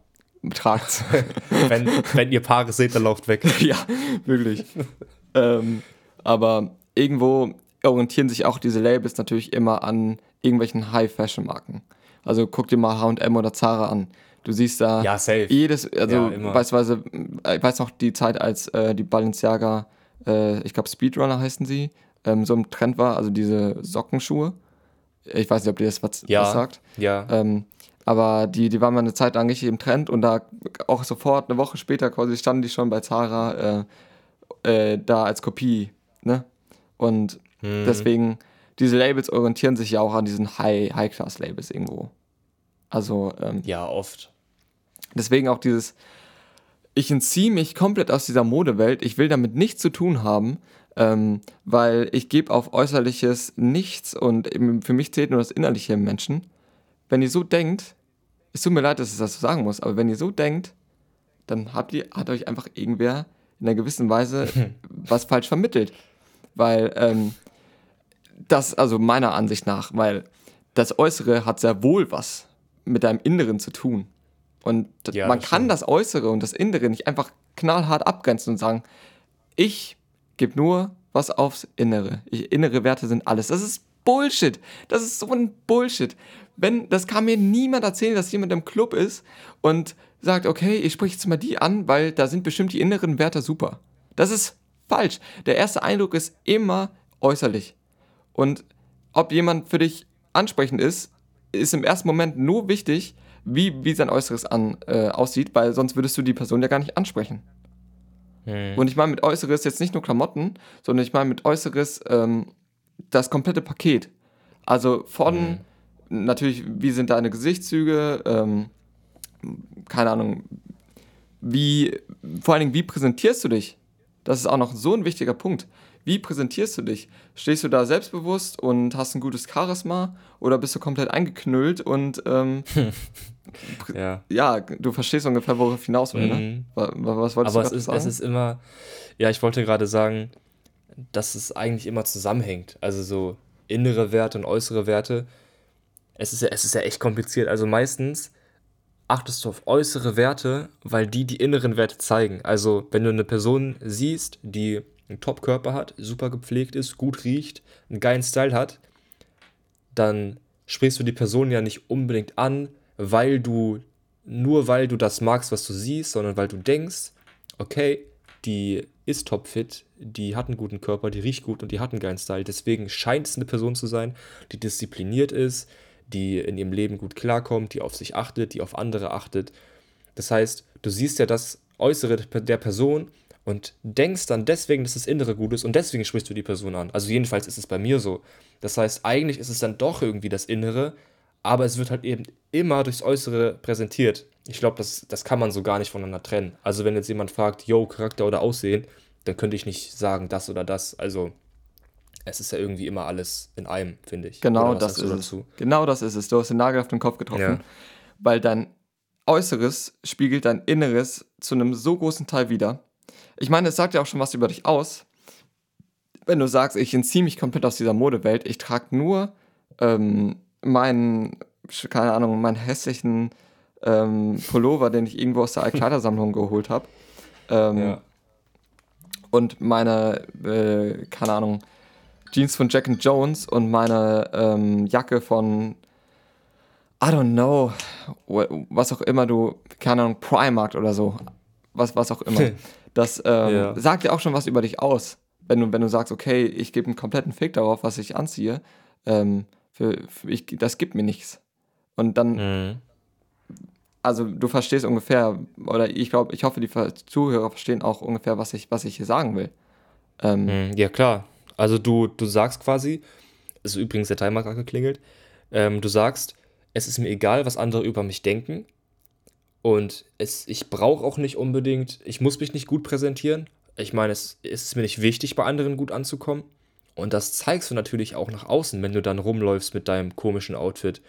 tragt's. wenn, wenn ihr Paare seht, dann lauft weg. ja, wirklich. ähm, aber irgendwo orientieren sich auch diese Labels natürlich immer an irgendwelchen High-Fashion-Marken. Also guck dir mal H&M oder Zara an. Du siehst da ja, safe. jedes, also ja, beispielsweise, äh, ich weiß noch die Zeit, als äh, die Balenciaga, äh, ich glaube Speedrunner heißen sie, ähm, so im Trend war, also diese Sockenschuhe. Ich weiß nicht, ob dir das was, ja, was sagt. Ja. Ähm, aber die, die waren mal eine Zeit lang richtig im Trend und da auch sofort, eine Woche später quasi, standen die schon bei Zara äh, äh, da als Kopie, ne? Und mhm. deswegen, diese Labels orientieren sich ja auch an diesen High-Class-Labels High irgendwo. Also. Ähm, ja, oft. Deswegen auch dieses, ich entziehe mich komplett aus dieser Modewelt, ich will damit nichts zu tun haben, ähm, weil ich gebe auf Äußerliches nichts und für mich zählt nur das Innerliche im Menschen. Wenn ihr so denkt, es tut mir leid, dass ich das so sagen muss, aber wenn ihr so denkt, dann habt ihr, hat euch einfach irgendwer in einer gewissen Weise was falsch vermittelt. Weil ähm, das, also meiner Ansicht nach, weil das Äußere hat sehr wohl was mit deinem Inneren zu tun. Und ja, man kann das Äußere und das Innere nicht einfach knallhart abgrenzen und sagen, ich gebe nur was aufs Innere. Ich, innere Werte sind alles. Das ist Bullshit. Das ist so ein Bullshit. Wenn, das kann mir niemand erzählen, dass jemand im Club ist und sagt, okay, ich spreche jetzt mal die an, weil da sind bestimmt die inneren Werte super. Das ist falsch. Der erste Eindruck ist immer äußerlich. Und ob jemand für dich ansprechend ist, ist im ersten Moment nur wichtig, wie, wie sein Äußeres an, äh, aussieht, weil sonst würdest du die Person ja gar nicht ansprechen. Hm. Und ich meine mit Äußeres jetzt nicht nur Klamotten, sondern ich meine mit Äußeres ähm, das komplette Paket. Also von hm. natürlich, wie sind deine Gesichtszüge, ähm, keine Ahnung, wie, vor allen Dingen, wie präsentierst du dich? Das ist auch noch so ein wichtiger Punkt. Wie präsentierst du dich? Stehst du da selbstbewusst und hast ein gutes Charisma oder bist du komplett eingeknüllt und ähm, ja. ja, du verstehst ungefähr, worauf ich hinaus will, ne? mhm. ne? Was, was wolltest Aber du es ist, sagen? es ist immer, ja, ich wollte gerade sagen, dass es eigentlich immer zusammenhängt. Also so innere Werte und äußere Werte. Es ist ja, es ist ja echt kompliziert. Also meistens achtest du auf äußere Werte, weil die die inneren Werte zeigen. Also wenn du eine Person siehst, die einen Top-Körper hat, super gepflegt ist, gut riecht, einen geilen Style hat, dann sprichst du die Person ja nicht unbedingt an, weil du, nur weil du das magst, was du siehst, sondern weil du denkst, okay, die ist topfit, die hat einen guten Körper, die riecht gut und die hat einen geilen Style. Deswegen scheint es eine Person zu sein, die diszipliniert ist, die in ihrem Leben gut klarkommt, die auf sich achtet, die auf andere achtet. Das heißt, du siehst ja das Äußere der Person und denkst dann deswegen, dass das Innere gut ist und deswegen sprichst du die Person an. Also jedenfalls ist es bei mir so. Das heißt, eigentlich ist es dann doch irgendwie das Innere, aber es wird halt eben immer durchs Äußere präsentiert. Ich glaube, das, das kann man so gar nicht voneinander trennen. Also wenn jetzt jemand fragt, yo, Charakter oder Aussehen, dann könnte ich nicht sagen das oder das. Also es ist ja irgendwie immer alles in einem, finde ich. Genau das ist es. Genau das ist es. Du hast den Nagel auf den Kopf getroffen, ja. weil dein Äußeres spiegelt dein Inneres zu einem so großen Teil wider. Ich meine, es sagt ja auch schon was über dich aus. Wenn du sagst, ich entziehe mich komplett aus dieser Modewelt, ich trage nur ähm, meinen, keine Ahnung, meinen hässlichen ähm, Pullover, den ich irgendwo aus der Altkleidersammlung geholt habe. Ähm, ja. Und meine, äh, keine Ahnung, Jeans von Jack and Jones und meine ähm, Jacke von I don't know, was auch immer du, keine Ahnung, Primark oder so, was, was auch immer. Das ähm, ja. sagt ja auch schon was über dich aus. wenn du, wenn du sagst, okay, ich gebe einen kompletten Fick darauf, was ich anziehe, ähm, für, für ich, das gibt mir nichts. Und dann, Mhm. also du verstehst ungefähr, oder ich glaube, ich hoffe, die Zuhörer verstehen auch ungefähr, was ich, was ich hier sagen will. Ähm, Mhm, Ja, klar. Also du, du sagst quasi, ist übrigens der Timer gerade geklingelt, ähm, du sagst, es ist mir egal, was andere über mich denken und es, ich brauche auch nicht unbedingt, ich muss mich nicht gut präsentieren. Ich meine, es, ist mir nicht wichtig, bei anderen gut anzukommen. Und das zeigst du natürlich auch nach außen, wenn du dann rumläufst mit deinem komischen Outfit,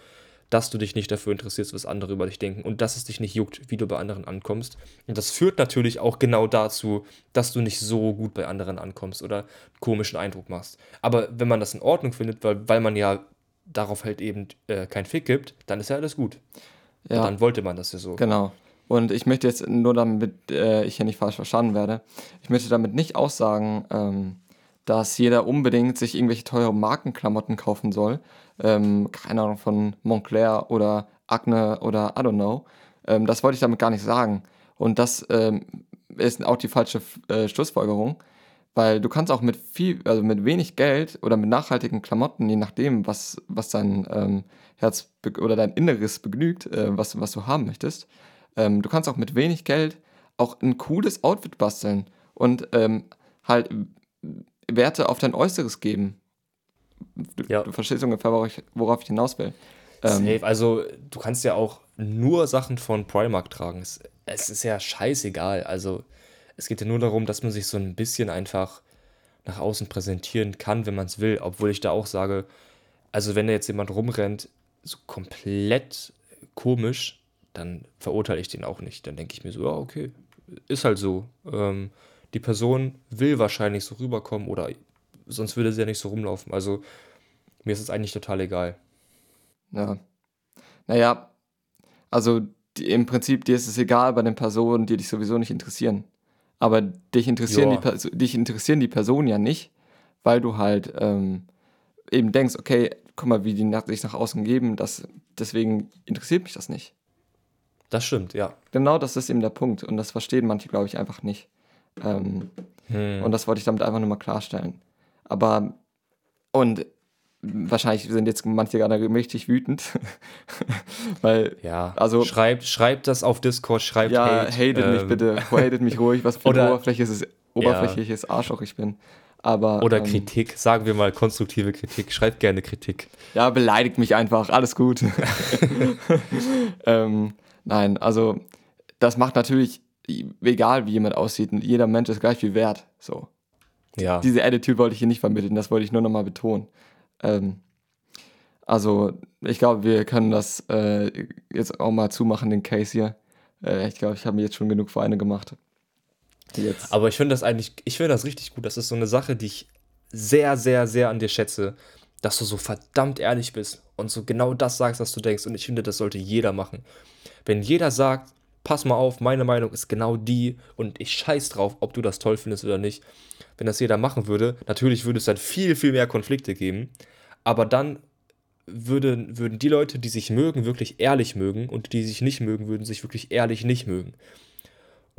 dass du dich nicht dafür interessierst, was andere über dich denken und dass es dich nicht juckt, wie du bei anderen ankommst. Und das führt natürlich auch genau dazu, dass du nicht so gut bei anderen ankommst oder einen komischen Eindruck machst. Aber wenn man das in Ordnung findet, weil, weil man ja darauf halt eben äh, keinen Fick gibt, dann ist ja alles gut. Und ja. dann wollte man das ja so. Genau. Und ich möchte jetzt nur damit, äh, ich hier nicht falsch verstanden werde, ich möchte damit nicht aussagen, ähm, dass jeder unbedingt sich irgendwelche teure Markenklamotten kaufen soll. Ähm, keine Ahnung, von Montclair oder Agne oder I don't know. Ähm, das wollte ich damit gar nicht sagen. Und das ähm, ist auch die falsche äh, Schlussfolgerung, weil du kannst auch mit viel, also mit wenig Geld oder mit nachhaltigen Klamotten, je nachdem, was, was dein ähm, Herz oder dein Inneres begnügt, äh, was, was du haben möchtest, ähm, du kannst auch mit wenig Geld auch ein cooles Outfit basteln und ähm, halt Werte auf dein Äußeres geben. Du, Ja. du verstehst ungefähr, worauf ich, worauf ich hinaus will. Ähm, Safe. Also, du kannst ja auch nur Sachen von Primark tragen. Es, es ist ja scheißegal. Also, es geht ja nur darum, dass man sich so ein bisschen einfach nach außen präsentieren kann, wenn man es will. Obwohl ich da auch sage, also, wenn da jetzt jemand rumrennt, so komplett komisch, dann verurteile ich den auch nicht. Dann denke ich mir so, ja, okay, ist halt so. Ähm, die Person will wahrscheinlich so rüberkommen oder sonst würde sie ja nicht so rumlaufen. Also, mir ist es eigentlich total egal. Ja. Naja, also die, im Prinzip, dir ist es egal bei den Personen, die dich sowieso nicht interessieren. Aber dich interessieren, die, dich interessieren die Personen ja nicht, weil du halt ähm, eben denkst, okay, guck mal, wie die sich nach außen geben, das, deswegen interessiert mich das nicht. Das stimmt, ja. Genau das ist eben der Punkt. Und das verstehen manche, glaube ich, einfach nicht. Ähm, Hm. Und das wollte ich damit einfach nur mal klarstellen. Aber, und wahrscheinlich sind jetzt manche gerade richtig wütend, weil, Ja, Also- schreibt, schreibt das auf Discord, schreibt ja, Hate. hatet mich ähm, bitte, hatet mich ruhig, was für ein oder- oberflächliches, oberflächliches Arschloch ich bin. Aber, Oder ähm, Kritik, sagen wir mal konstruktive Kritik. Schreibt gerne Kritik. Ja, beleidigt mich einfach, alles gut. ähm, nein, also das macht natürlich, egal wie jemand aussieht, jeder Mensch ist gleich viel wert. So. Ja, Diese Attitude wollte ich hier nicht vermitteln, das wollte ich nur nochmal betonen. Ähm, also, ich glaube, wir können das äh, jetzt auch mal zumachen, den Case hier. Äh, ich glaube, ich habe mir jetzt schon genug Vereine gemacht. Jetzt. aber ich finde das eigentlich, ich finde das richtig gut. Das ist so eine Sache, die ich sehr, sehr, sehr an dir schätze, dass du so verdammt ehrlich bist und so genau das sagst, was du denkst. Und ich finde, das sollte jeder machen. Wenn jeder sagt, pass mal auf, meine Meinung ist genau die und ich scheiß drauf, ob du das toll findest oder nicht. Wenn das jeder machen würde, natürlich würde es dann viel, viel mehr Konflikte geben. Aber dann würden, würden die Leute, die sich mögen, wirklich ehrlich mögen und die sich nicht mögen, würden sich wirklich ehrlich nicht mögen.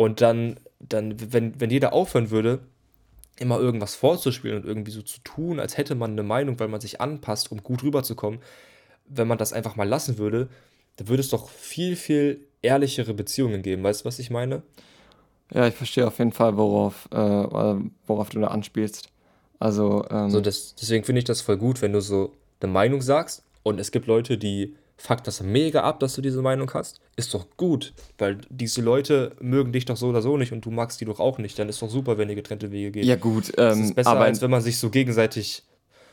Und dann, dann wenn, wenn jeder aufhören würde, immer irgendwas vorzuspielen und irgendwie so zu tun, als hätte man eine Meinung, weil man sich anpasst, um gut rüberzukommen, wenn man das einfach mal lassen würde, dann würde es doch viel, viel ehrlichere Beziehungen geben. Weißt du, was ich meine? Ja, ich verstehe auf jeden Fall, worauf, äh, worauf du da anspielst. Also, ähm, So, das, deswegen finde ich das voll gut, wenn du so eine Meinung sagst und es gibt Leute, die fuck das mega ab, dass du diese Meinung hast. Ist doch gut, weil diese Leute mögen dich doch so oder so nicht und du magst die doch auch nicht. Dann ist doch super, wenn ihr getrennte Wege geht. ja gut, Das ähm, ist besser, aber als wenn man sich so gegenseitig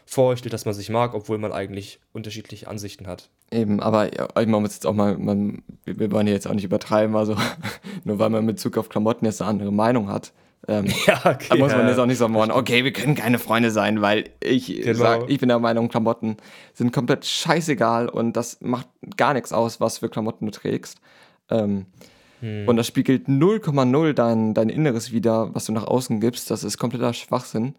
vorstellt, dass man sich mag, obwohl man eigentlich unterschiedliche Ansichten hat. Eben, aber ja, ich muss jetzt auch mal, man, wir wir wollen hier jetzt auch nicht übertreiben, also nur weil man in Bezug auf Klamotten jetzt eine andere Meinung hat, ähm, Ja, okay. da muss man jetzt auch nicht sagen, wollen, okay, wir können keine Freunde sein, weil ich Genau. sag, ich bin der Meinung, Klamotten sind komplett scheißegal und das macht gar nichts aus, was für Klamotten du trägst. Ähm, Hm. Und das spiegelt 0,0 dein, dein Inneres wieder, was du nach außen gibst. Das ist kompletter Schwachsinn.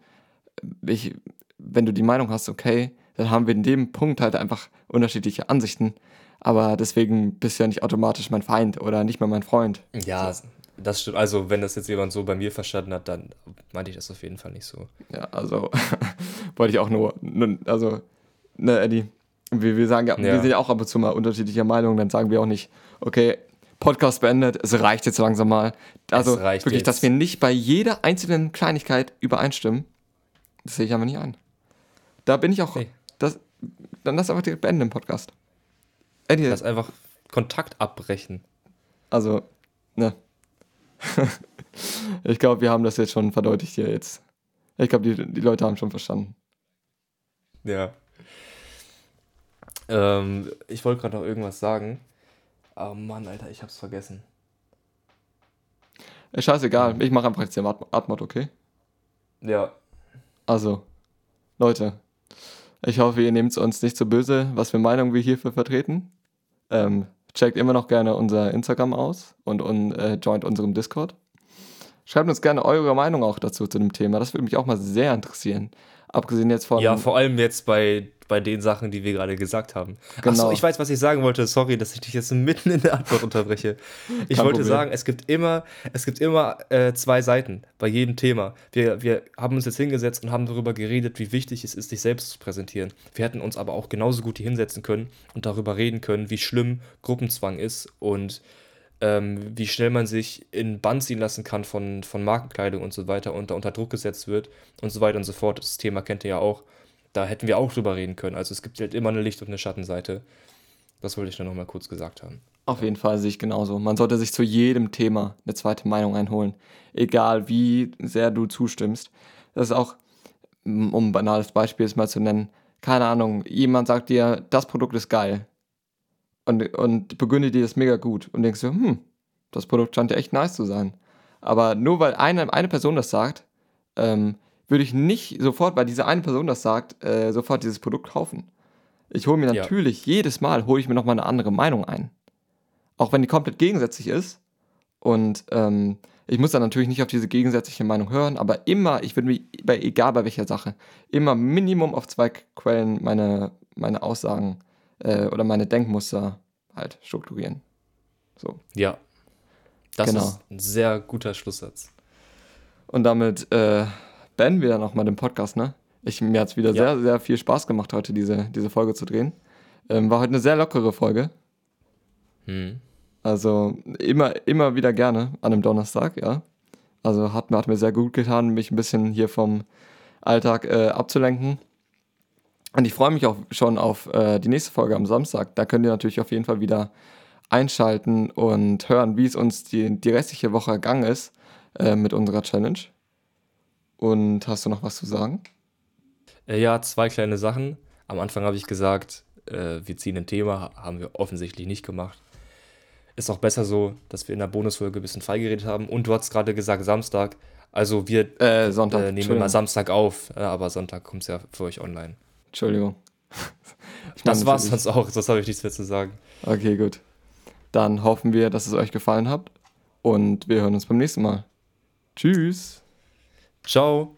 Ich, wenn du die Meinung hast, okay, dann haben wir in dem Punkt halt einfach unterschiedliche Ansichten. Aber deswegen bist du ja nicht automatisch mein Feind oder nicht mehr mein Freund. Ja, Das stimmt. Also, wenn das jetzt jemand so bei mir verstanden hat, dann meinte ich das auf jeden Fall nicht so. Ja, also wollte ich auch nur, also, ne, Eddie, wir, wir sagen ja, ja, wir sind ja auch ab und zu mal unterschiedlicher Meinung, dann sagen wir auch nicht, okay, Podcast beendet, es reicht jetzt langsam mal. Also wirklich, jetzt. dass wir nicht bei jeder einzelnen Kleinigkeit übereinstimmen, das sehe ich einfach nicht ein. Da bin ich auch, hey. das, dann lass einfach direkt beenden im Podcast. Eddie. Lass einfach Kontakt abbrechen. Also, ne. ich glaube, wir haben das jetzt schon verdeutlicht hier jetzt. Ich glaube, die, die Leute haben schon verstanden. Ja. Ähm, ich wollte gerade noch irgendwas sagen. Oh Mann, Alter, ich hab's vergessen. Scheißegal, ich mache einfach jetzt den Atmod, okay? Ja. Also, Leute, ich hoffe, ihr nehmt es uns nicht so böse, was für Meinungen wir hierfür vertreten. Ähm, checkt immer noch gerne unser Instagram aus und, und äh, joint unserem Discord. Schreibt uns gerne eure Meinung auch dazu zu dem Thema. Das würde mich auch mal sehr interessieren. Abgesehen jetzt von. Ja, vor allem jetzt bei, bei den Sachen, die wir gerade gesagt haben. Genau. Achso, ich weiß, was ich sagen wollte. Sorry, dass ich dich jetzt mitten in der Antwort unterbreche. Ich Kein wollte Problem. sagen, es gibt immer, es gibt immer äh, zwei Seiten bei jedem Thema. Wir, wir haben uns jetzt hingesetzt und haben darüber geredet, wie wichtig es ist, sich selbst zu präsentieren. Wir hätten uns aber auch genauso gut hier hinsetzen können und darüber reden können, wie schlimm Gruppenzwang ist und ähm, wie schnell man sich in Bann ziehen lassen kann von, von Markenkleidung und so weiter und da unter Druck gesetzt wird und so weiter und so fort. Das Thema kennt ihr ja auch. Da hätten wir auch drüber reden können. Also es gibt halt immer eine Licht- und eine Schattenseite. Das wollte ich nur noch mal kurz gesagt haben. Auf jeden Fall sehe ich genauso. Man sollte sich zu jedem Thema eine zweite Meinung einholen. Egal wie sehr du zustimmst. Das ist auch, um ein banales Beispiel mal zu nennen, keine Ahnung, jemand sagt dir, das Produkt ist geil und, und begründet dir das mega gut und denkst du, hm, das Produkt scheint ja echt nice zu sein. Aber nur weil eine, eine Person das sagt, ähm, würde ich nicht sofort, weil diese eine Person das sagt, äh, sofort dieses Produkt kaufen. Ich hole mir natürlich ja. jedes Mal, hole ich mir nochmal eine andere Meinung ein. Auch wenn die komplett gegensätzlich ist. Und ähm, ich muss dann natürlich nicht auf diese gegensätzliche Meinung hören, aber immer, ich würde mir, bei, egal bei welcher Sache, immer Minimum auf zwei Quellen meine, meine Aussagen äh, oder meine Denkmuster halt strukturieren. So. Ja. Das genau. ist ein sehr guter Schlusssatz. Und damit äh, beenden wir dann auch mal den Podcast, ne? Ich, mir hat es wieder ja. sehr, sehr viel Spaß gemacht, heute diese, diese Folge zu drehen. Ähm, war heute eine sehr lockere Folge. Hm. Also immer, immer wieder gerne an einem Donnerstag, ja. Also hat, hat mir sehr gut getan, mich ein bisschen hier vom Alltag äh, abzulenken. Und ich freue mich auch schon auf äh, die nächste Folge am Samstag. Da könnt ihr natürlich auf jeden Fall wieder einschalten und hören, wie es uns die, die restliche Woche ergangen ist äh, mit unserer Challenge. Und hast du noch was zu sagen? Äh, ja, zwei kleine Sachen. Am Anfang habe ich gesagt, äh, wir ziehen ein Thema, haben wir offensichtlich nicht gemacht. Ist auch besser so, dass wir in der Bonusfolge ein bisschen freigeredet haben. Und du hast gerade gesagt, Samstag. Also wir äh, Sonntag, äh, nehmen immer Samstag auf, aber Sonntag kommt es ja für euch online. Entschuldigung. das war's sonst auch, das habe ich nichts mehr zu sagen. Okay, gut. Dann hoffen wir, dass es euch gefallen hat und wir hören uns beim nächsten Mal. Tschüss. Ciao.